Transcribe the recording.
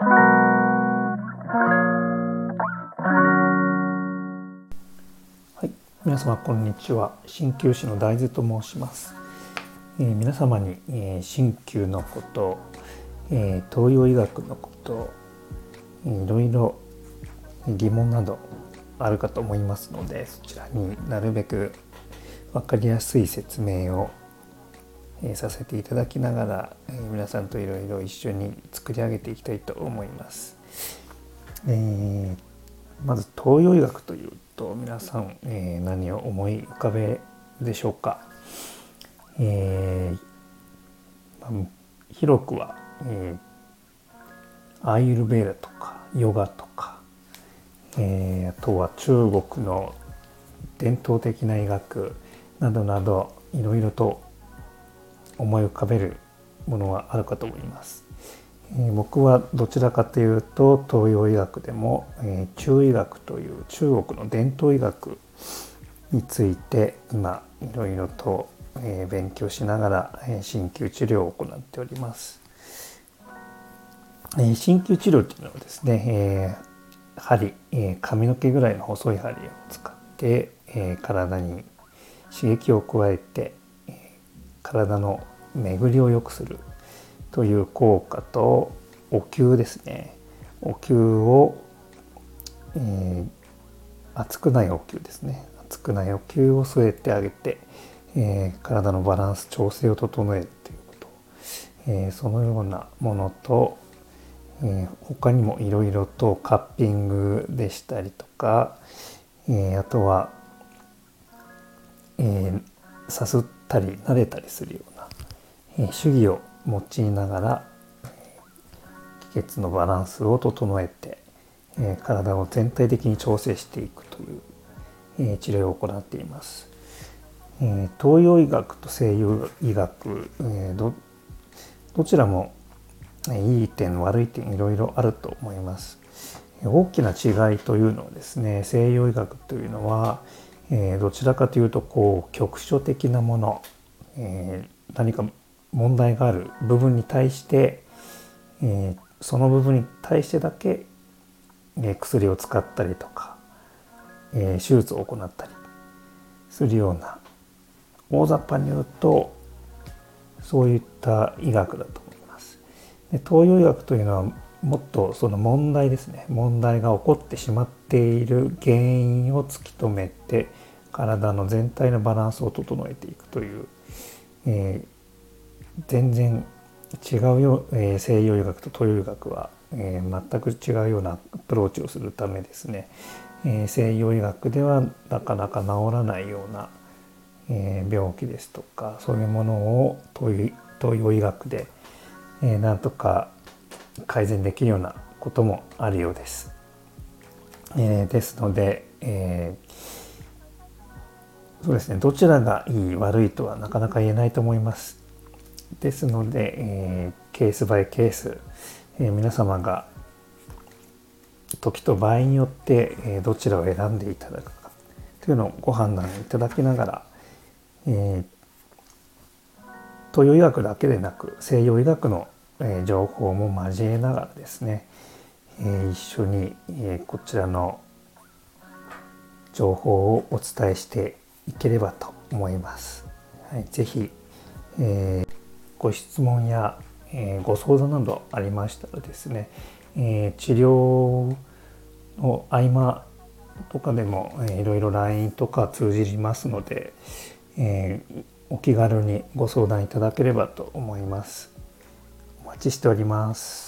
はい。皆様こんにちは。鍼灸師の大豆と申します、えー、皆様に、えー、鍼灸のこと、えー、東洋医学のこといろいろ疑問などあるかと思いますのでそちらになるべく分かりやすい説明をえさせていただきながら、え皆さんといろいろ一緒に作り上げていきたいと思います。えー、まず東洋医学というと皆さん、えー、何を思い浮かべでしょうか？えー、広くは、えー、アイルベーラとかヨガとか、えー、あとは中国の伝統的な医学などなどいろいろと思い浮かべるものはあるかと思います。え、僕はどちらかというと東洋医学でも、え、中医学という中国の伝統医学について今いろいろと、え、勉強しながら、え鍼灸治療を行っております。え鍼灸治療というのはですね、え針、え髪の毛ぐらいの細い針を使って、え体に刺激を加えて体の巡りを良くするという効果とお灸ですね。お灸を、えー、熱くないお灸ですね。熱くないお灸を据えてあげて、えー、体のバランス調整を整えるということ、えー、そのようなものと、え、他にもいろいろとカッピングでしたりとか、え、あとは、えー、さすったり慣れたりするような、えー、主義を用いながら気血のバランスを整えて、えー、体を全体的に調整していくという、えー、治療を行っています。えー、東洋医学と西洋医学、えー、どどちらもいい点悪い点いろいろあると思います。大きな違いというのはですね西洋医学というのはえー、どちらかというとこう局所的なもの、えー、何か問題がある部分に対して、えー、その部分に対してだけ、え、薬を使ったりとか、え、手術を行ったりするような大雑把に言うとそういった医学だと思います。で東洋医学というのはもっとその問題ですね。問題が起こってしまっている原因を突き止めて体の全体のバランスを整えていくという、えー、全然違うよ、えー、西洋医学と東洋医学は、えー、全く違うようなアプローチをするためですね、えー、西洋医学ではなかなか治らないような、えー、病気ですとかそういうものを東洋医学で、えー、なんとか改善できるようなこともあるようです。えー、ですので、えー、そうですねどちらがいい悪いとはなかなか言えないと思います。ですので、えー、ケースバイケース、え皆様が時と場合によって、えどちらを選んでいただくかというのをご判断いただきながら、え東洋医学だけでなく西洋医学のえ情報も交えながらですね、え一緒に、えこちらの情報をお伝えしていければと思います。はい、ぜひ、えー、ご質問や、えー、ご相談などありましたらですね、えー、治療の合間とかでも、えー、いろいろ LINE とか通じますので、え、お気軽にご相談いただければと思います。お待ちしております。